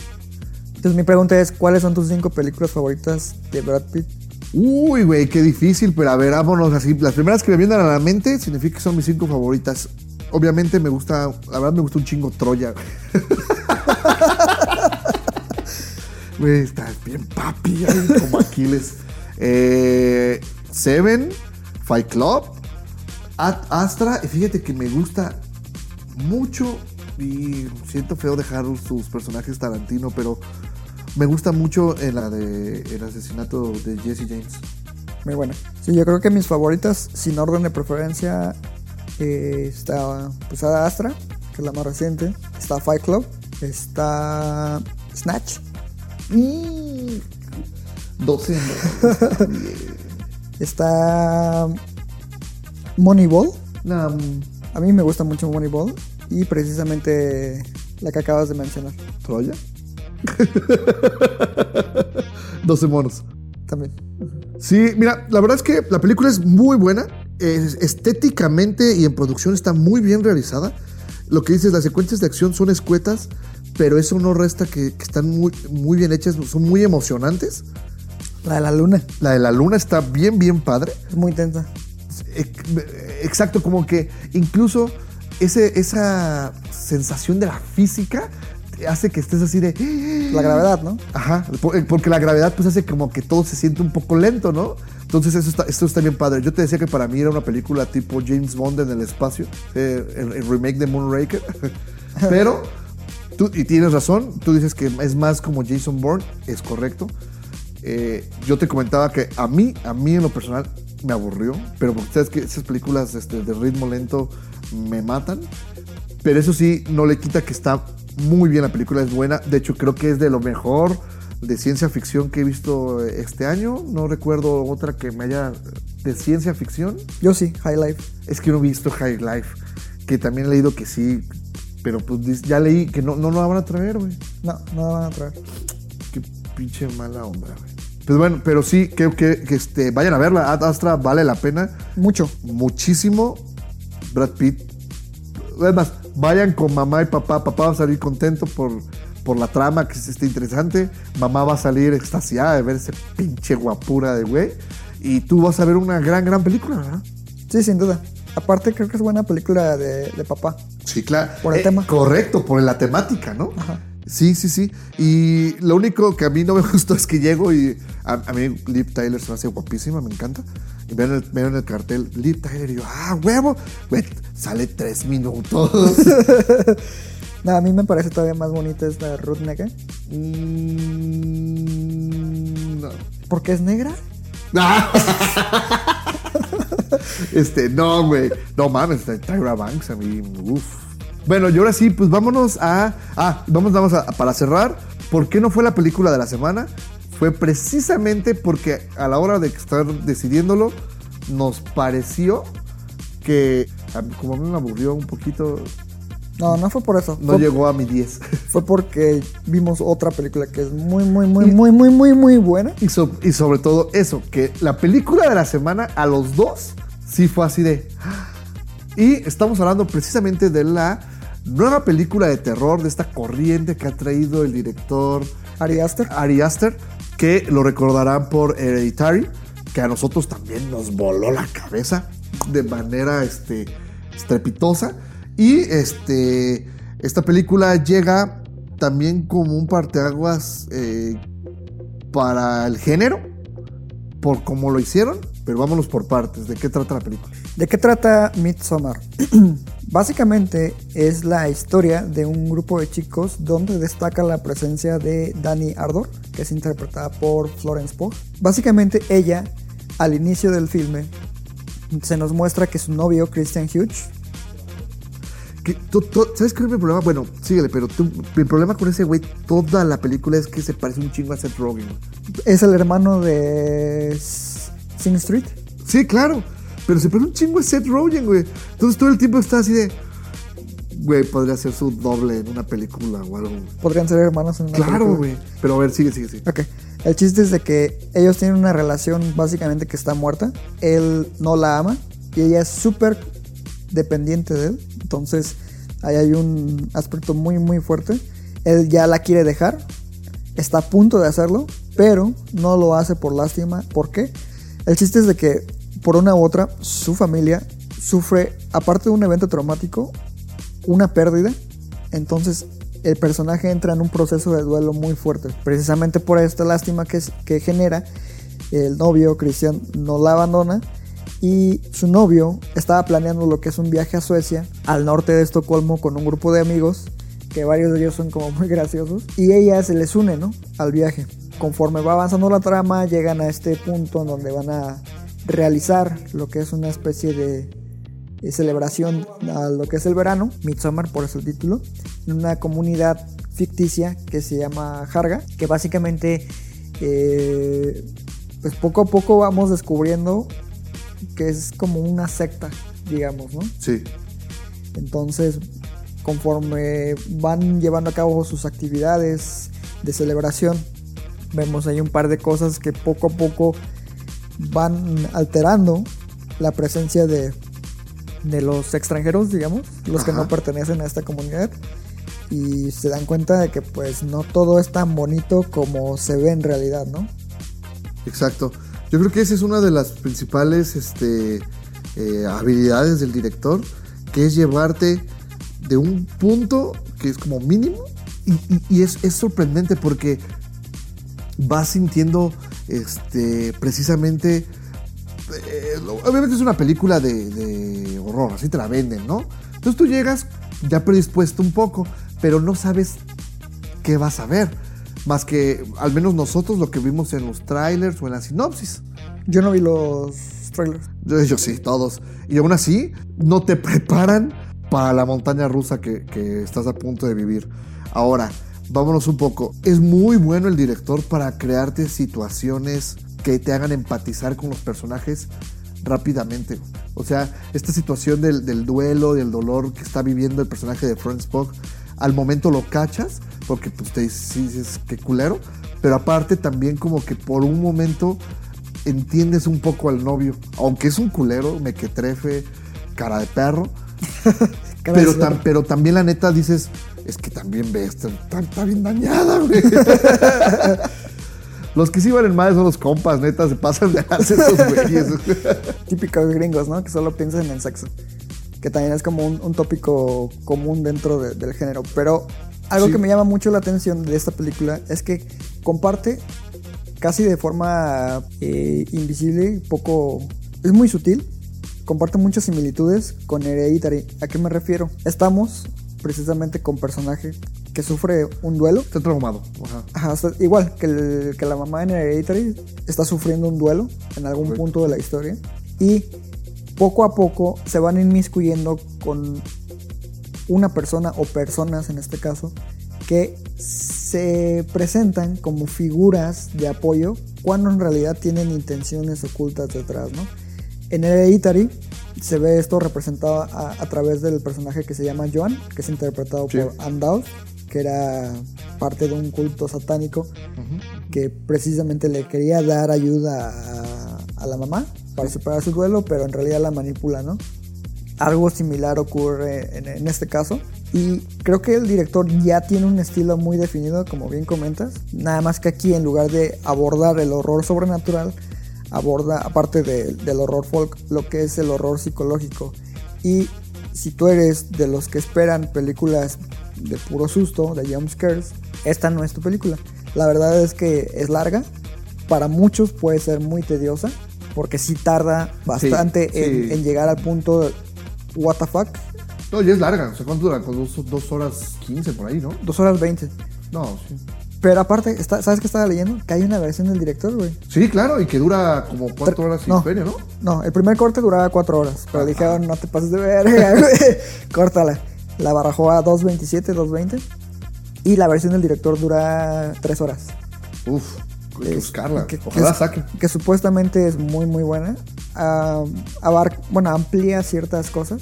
Entonces mi pregunta es, ¿cuáles son tus cinco películas favoritas de Brad Pitt? Uy, güey, qué difícil, pero a ver, vámonos así. Las primeras que me vienen a la mente significa que son mis cinco favoritas. Obviamente me gusta, la verdad me gusta un chingo Troya. güey. Está bien papi, como Aquiles. Eh, Seven, Fight Club, Astra, y fíjate que me gusta mucho, y siento feo dejar sus personajes Tarantino, pero me gusta mucho en la de el asesinato de Jesse James. Muy buena. Sí, yo creo que mis favoritas, sin orden de preferencia, eh, está pues Astra, que es la más reciente. Está Fight Club. Está Snatch. Mm, 12 Está Moneyball. no, mm, A mí me gusta mucho Moneyball. Y precisamente la que acabas de mencionar ¿Troya? 12 monos. también. Sí, mira, la verdad es que la película es muy buena. Es- estéticamente y en producción está muy bien realizada. Lo que dices, las secuencias de acción son escuetas, pero eso no resta que, que están muy, muy bien hechas, son muy emocionantes. La de la luna. La de la luna está bien, bien padre. Es muy intensa. Ex- Exacto, como que incluso ese, esa sensación de la física hace que estés así de... La gravedad, ¿no? Ajá, eh, porque la gravedad pues hace como que todo se siente un poco lento, ¿no? Entonces eso está, esto está bien padre. Yo te decía que para mí era una película tipo James Bond en el espacio, eh, el, el remake de Moonraker. Pero, tú, y tienes razón, tú dices que es más como Jason Bourne, es correcto. Eh, yo te comentaba que a mí, a mí en lo personal me aburrió, pero porque sabes que esas películas este, de ritmo lento me matan. Pero eso sí, no le quita que está muy bien, la película es buena. De hecho, creo que es de lo mejor de ciencia ficción que he visto este año. No recuerdo otra que me haya... de ciencia ficción. Yo sí, High Life. Es que no he visto High Life, que también he leído que sí, pero pues ya leí que no, no lo van a traer, güey. No, no la van a traer. Qué pinche mala onda, güey. Pues bueno, pero sí, creo que, que, este, vayan a verla. Ad Astra vale la pena Mucho. muchísimo. Brad Pitt. Además, vayan con mamá y papá. Papá va a salir contento por, por la trama, que es este, interesante. Mamá va a salir extasiada de ver ese pinche guapura de güey. Y tú vas a ver una gran, gran película, ¿verdad? Sí, sin duda. Aparte, creo que es buena película de, de papá. Sí, claro. Por el Eh, tema. Correcto, por la temática, ¿no? Sí, sí, sí. Y lo único que a mí no me gustó es que llego y a, a mí Liv Tyler se me hace guapísima, me encanta. Y veo en el, cartel Liv Tyler y yo, ah, huevo. Güey, sale tres minutos. No, a mí me parece todavía más bonita esta Ruth Negga. Mm, no. ¿Porque es negra? Este, no, güey. No mames, Tyra Banks a mí, uff. Bueno, y ahora sí, pues vámonos a. Ah, vamos, vamos a, para cerrar. ¿Por qué no fue la película de la semana? Fue precisamente porque a la hora de estar decidiéndolo, nos pareció que, como a mí me aburrió un poquito, No, no fue por eso. no fue, llegó a mi 10. fue porque vimos otra película que es muy, muy, muy, muy, muy, muy, muy buena. Y, so- y sobre todo eso, que la película de la semana a los dos sí fue así de... Y estamos hablando precisamente de la nueva película de terror, de esta corriente que ha traído el director Ari Aster. Ari Aster, que lo recordarán por Hereditary, que a nosotros también nos voló la cabeza de manera este, estrepitosa. Y este, esta película llega también como un parteaguas eh, para el género, por cómo lo hicieron, pero vámonos por partes. ¿De qué trata la película? ¿De qué trata Midsommar? Básicamente es la historia de un grupo de chicos donde destaca la presencia de Dani Ardor, que es interpretada por Florence Pugh. Básicamente ella, al inicio del filme, se nos muestra que su novio, Christian Hughes, que ¿Sabes cuál es mi problema? Bueno, síguele, pero tú- mi problema con ese güey toda la película es que se parece un chingo a Seth Rogen. Es el hermano de Sing Street. Sí, claro, pero se parece un chingo a Seth Rogen, güey. Entonces todo el tiempo está así de. Güey, podría ser su doble en una película o algo. Podrían ser hermanos en una Claro, película. güey. Pero a ver, sigue, sigue, sigue. Ok. El chiste es de que ellos tienen una relación básicamente que está muerta. Él no la ama y ella es súper dependiente de él. Entonces, ahí hay un aspecto muy, muy fuerte. Él ya la quiere dejar. Está a punto de hacerlo, pero no lo hace por lástima. ¿Por qué? El chiste es de que, por una u otra, su familia sufre, aparte de un evento traumático, una pérdida. Entonces el personaje entra en un proceso de duelo muy fuerte. Precisamente por esta lástima que, genera, el novio Cristian no la abandona y su novio estaba planeando lo que es un viaje a Suecia, al norte de Estocolmo, con un grupo de amigos, que varios de ellos son como muy graciosos, y ella se les une, ¿no? Al viaje. Conforme va avanzando la trama, llegan a este punto en donde van a realizar lo que es una especie de celebración a lo que es el verano, Midsommar por eso el título, en una comunidad ficticia que se llama Harga, que básicamente eh, pues poco a poco vamos descubriendo que es como una secta, digamos, ¿no? Sí. Entonces, conforme van llevando a cabo sus actividades de celebración, vemos ahí un par de cosas que poco a poco van alterando la presencia de, de los extranjeros, digamos, los que no pertenecen a esta comunidad. Y se dan cuenta de que pues no todo es tan bonito como se ve en realidad, ¿no? Exacto. Yo creo que esa es una de las principales este, eh, habilidades del director, que es llevarte de un punto que es como mínimo y, y- y es, es sorprendente porque vas sintiendo este, precisamente... eh, obviamente es una película de, de horror, así te la venden, ¿no? Entonces tú llegas ya predispuesto un poco, pero no sabes qué vas a ver. Más que al menos nosotros lo que vimos en los trailers o en la sinopsis. Yo no vi los trailers. Yo, yo sí, todos. Y aún así, no te preparan para la montaña rusa que, que estás a punto de vivir. Ahora, vámonos un poco. Es muy bueno el director para crearte situaciones que te hagan empatizar con los personajes rápidamente. O sea, esta situación del, del duelo, del dolor que está viviendo el personaje de Frank Spock, al momento lo cachas, porque pues te dices que culero, pero aparte también como que por un momento entiendes un poco al novio, aunque es un culero, mequetrefe, cara de perro, Cara de pero, pero también la neta dices, es que también ves, está, está- está bien dañada, güey. Los que sí valen más son los compas, neta, se pasan de hacer esos güeyes. típicos gringos, ¿no? Que solo piensan en sexo. Que también es como un, un tópico común dentro de- del género. Pero algo Sí. que me llama mucho la atención de esta película es que comparte casi de forma eh, invisible, poco... Es muy sutil. Comparte muchas similitudes con Hereditary. ¿A qué me refiero? Estamos precisamente con personaje que sufre un duelo Está traumado. Ajá. Igual que, el- que la mamá en Hereditary está sufriendo un duelo en algún Correcto. punto de la historia y poco a poco se van inmiscuyendo con una persona o personas en este caso que se presentan como figuras de apoyo cuando en realidad tienen intenciones ocultas detrás, ¿no? En Hereditary se ve esto representado a, a través del personaje que se llama Joan, que es interpretado Sí. por Anne Dowd, que era parte de un culto satánico que precisamente le quería dar ayuda a, a la mamá para superar su duelo, pero en realidad la manipula, ¿no? Algo similar ocurre en, en este caso. Y creo que el director ya tiene un estilo muy definido, como bien comentas. Nada más que aquí, en lugar de abordar el horror sobrenatural, aborda, aparte de- del horror folk, lo que es el horror psicológico. Y si tú eres de los que esperan películas de puro susto, de jump scares, esta no es tu película. La verdad es que es larga. Para muchos puede ser muy tediosa, porque sí tarda bastante sí. En, en llegar al punto de what the fuck. No, ya es larga. O sea, ¿cuánto dura? Con dos, dos horas quince por ahí, ¿no? Dos horas 20. No, sí. Pero aparte, está- ¿sabes qué estaba leyendo? Que hay una versión del director, güey. Sí, claro, y que dura como cuatro Tre- horas y no. feria, ¿no? No, el primer corte duraba cuatro horas, pero Ah, dijeron, no te pases de verga, güey. Córtala. La barajó a 2.27, 2.20. Y la versión del director dura 3 horas. Uf, que buscarla. que- que Ojalá saque. Que supuestamente es muy, muy buena. Ah, abar- bueno, amplía ciertas cosas.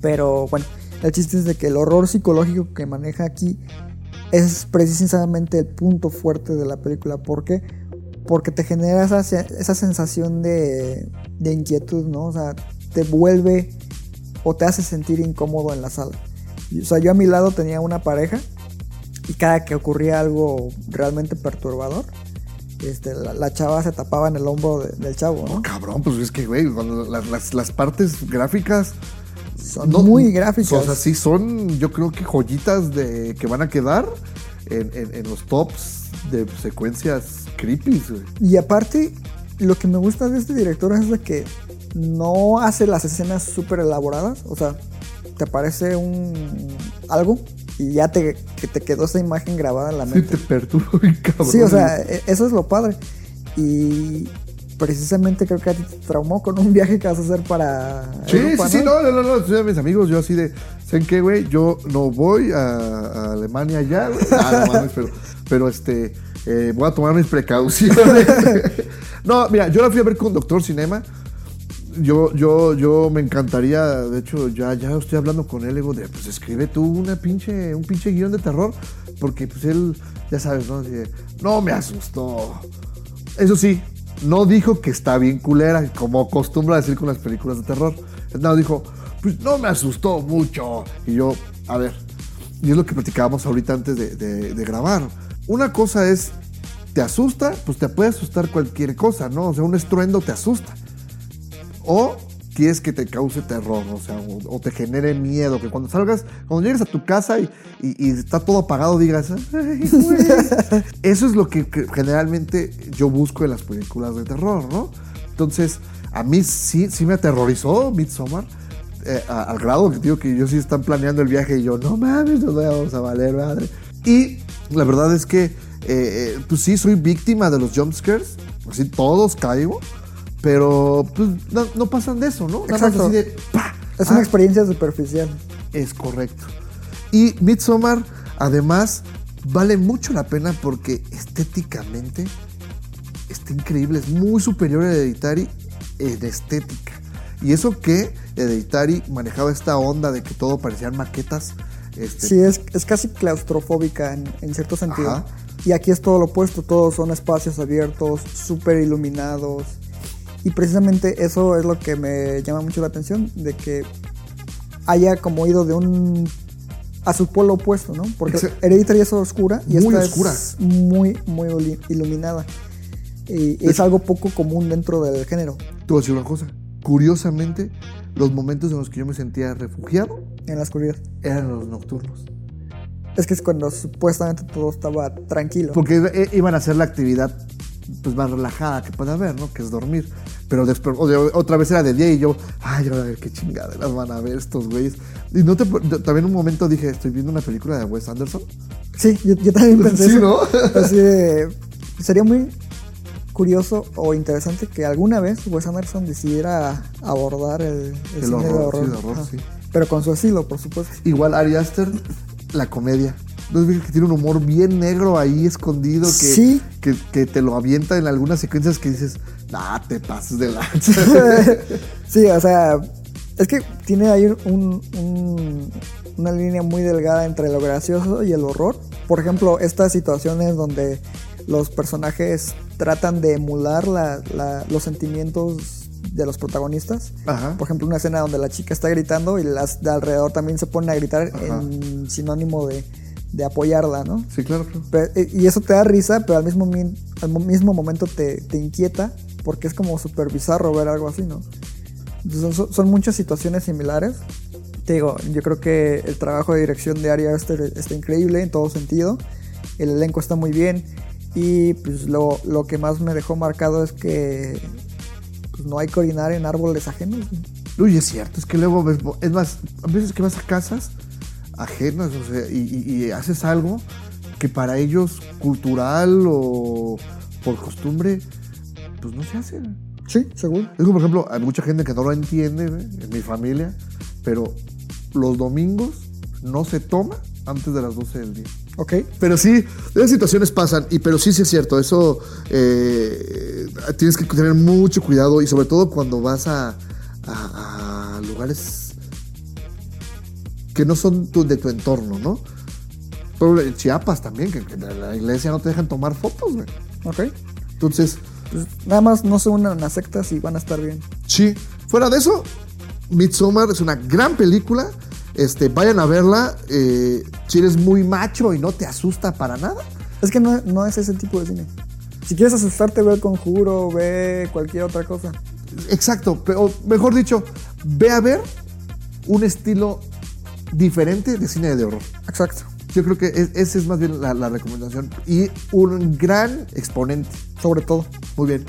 Pero bueno, el chiste es de que el horror psicológico que maneja aquí es precisamente el punto fuerte de la película. ¿Por qué? Porque te genera esa, esa sensación de, de inquietud, ¿no? O sea, te vuelve o te hace sentir incómodo en la sala. O sea, yo a mi lado tenía una pareja y cada que ocurría algo realmente perturbador, este, la, chava se tapaba en el hombro de- del chavo, ¿no? Cabrón, pues es que, güey, las, las- las partes gráficas Son muy gráficas. O sea, sí son, yo creo que joyitas de que van a quedar en, en- en los tops de secuencias creepy, güey. Y aparte, lo que me gusta de este director es de que no hace las escenas súper elaboradas. O sea, te aparece un algo y ya te, que te quedó esa imagen grabada en la Sí, mente. te perturba bien cabrón. Sí, o sea, e- eso es lo padre. Y precisamente creo que a ti te traumó con un viaje que vas a hacer para Sí, Europa, sí, sí, no, no, no, no, de mis amigos, yo así de, ¿saben qué, güey? Yo no voy a, a Alemania ya, güey. Ah, no mames, pero, pero este, eh, voy a tomar mis precauciones. no, mira, yo la fui a ver con Doctor Cinema. Yo, yo, yo me encantaría, de hecho, ya, ya estoy hablando con él, digo, de, pues escribe tú una pinche, un pinche guion de terror, porque pues él, ya sabes, ¿no? Así de, no me asustó. Eso sí, no dijo que está bien culera, como acostumbra decir con las películas de terror. No, dijo, pues no me asustó mucho. Y yo, a ver, y es lo que platicábamos ahorita antes de, de- de grabar. Una cosa es, te asusta, pues te puede asustar cualquier cosa, ¿no? O sea, un estruendo te asusta. O quieres que te cause terror, o sea, o, o te genere miedo, que cuando salgas, cuando llegues a tu casa y, y- y está todo apagado, digas, "Ay, güey". Eso es lo que, que generalmente yo busco en las películas de terror, ¿no? Entonces, a mí sí, sí me aterrorizó Midsommar. eh, al grado que digo que yo sí están planeando el viaje y yo, no mames, nos vamos a valer madre. Y la verdad es que, eh, eh, pues sí, soy víctima de los jumpscares. Así todos caigo. Pero pues no, no pasan de eso, ¿no? Nada más Exacto. así de ¡pa! Es una Ah, experiencia superficial. es correcto. Y Midsommar, además, vale mucho la pena porque estéticamente está increíble. Es muy superior a Hereditary en estética. Y eso que Hereditary manejaba esta onda de que todo parecían maquetas. este, Sí, es, es casi claustrofóbica en, en cierto sentido. Ajá. Y aquí es todo lo opuesto, todos son espacios abiertos, súper iluminados. Y precisamente eso es lo que me llama mucho la atención, de que haya como ido de un... a su polo opuesto, ¿no? Porque Hereditary es oscura y Muy esta oscura. es muy, muy iluminada. Y es algo poco común dentro del género. Te voy a decir una cosa. Curiosamente, los momentos en los que yo me sentía refugiado En la oscuridad. eran los nocturnos. Es que es cuando supuestamente todo estaba tranquilo. Porque eh, iban a hacer la actividad pues más relajada que puede haber, ¿no? Que es dormir. Pero después, o de- otra vez era de día y yo, ay, a ver qué chingaderas van a ver estos güeyes. Y no te, también un momento dije, estoy viendo una película de Wes Anderson. Sí, yo, yo también pensé Sí, eso. ¿no? Así de- sería muy curioso o interesante que alguna vez Wes Anderson decidiera abordar el, el El cine horror, de horror. sí, de horror, sí. Pero con su estilo, por supuesto. Igual Ari Aster, la comedia. ¿No ves que tiene un humor bien negro ahí escondido que, Sí. que, que te lo avienta en algunas secuencias que dices, nah, te pases de lanza. sí, o sea, es que tiene ahí un- un- una línea muy delgada entre lo gracioso y el horror. Por ejemplo, estas situaciones donde los personajes tratan de emular la- la- los sentimientos de los protagonistas. Ajá. Por ejemplo, una escena donde la chica está gritando y las de alrededor también se ponen a gritar Ajá. en sinónimo de, de apoyarla, ¿no? Sí, claro, claro. Pero- y eso te da risa, pero al mismo, al mo- mismo momento te, te inquieta porque es como súper bizarro ver algo así, ¿no? Entonces, son, son muchas situaciones similares. Te digo, yo creo que el trabajo de dirección de Ari Aster está increíble en todo sentido. El elenco está muy bien. Y pues lo, lo que más me dejó marcado es que pues, no hay que orinar en árboles ajenos. Uy, es cierto, es que luego ves, es más, a veces que vas a casas ajenas, o sea, y, y- y haces algo que para ellos cultural o por costumbre, pues no se hace. Sí, seguro. Es como, por ejemplo, hay mucha gente que no lo entiende ¿eh? en mi familia, pero los domingos no se toma antes de las 12 del día. Ok. Pero sí, esas situaciones pasan, y pero sí, sí es cierto, eso eh, tienes que tener mucho cuidado y sobre todo cuando vas a, a- a lugares que no son tu- de tu entorno, ¿no? Por ejemplo, en Chiapas también, que, que en la iglesia no te dejan tomar fotos, güey. Ok. Entonces, Pues nada más no se unan a sectas y van a estar bien. sí, fuera de eso, Midsommar es una gran película. Este, vayan a verla. eh, si eres muy macho y no te asusta para nada, Es que no, no es ese tipo de cine. Si quieres asustarte, ve el conjuro, ve cualquier otra cosa. Exacto, pero mejor dicho, ve a ver un estilo diferente de cine de horror. Exacto. Yo creo que es- esa es más bien la, la recomendación. Y un gran exponente. Sobre todo. Muy bien.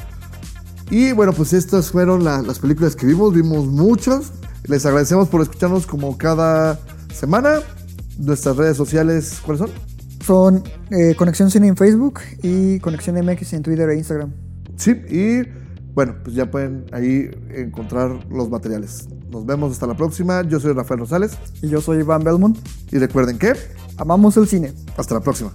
Y bueno, pues estas fueron la- las películas que vimos. Vimos muchas. Les agradecemos por escucharnos como cada semana. Nuestras redes sociales, ¿cuáles son? Son eh, Conexión Cine en Facebook y Conexión MX en Twitter e Instagram. Sí, y bueno, pues ya pueden ahí encontrar los materiales. Nos vemos hasta la próxima. Yo soy Rafael Rosales. Y yo soy Iván Belmont. Y recuerden que Amamos el cine. hasta la próxima.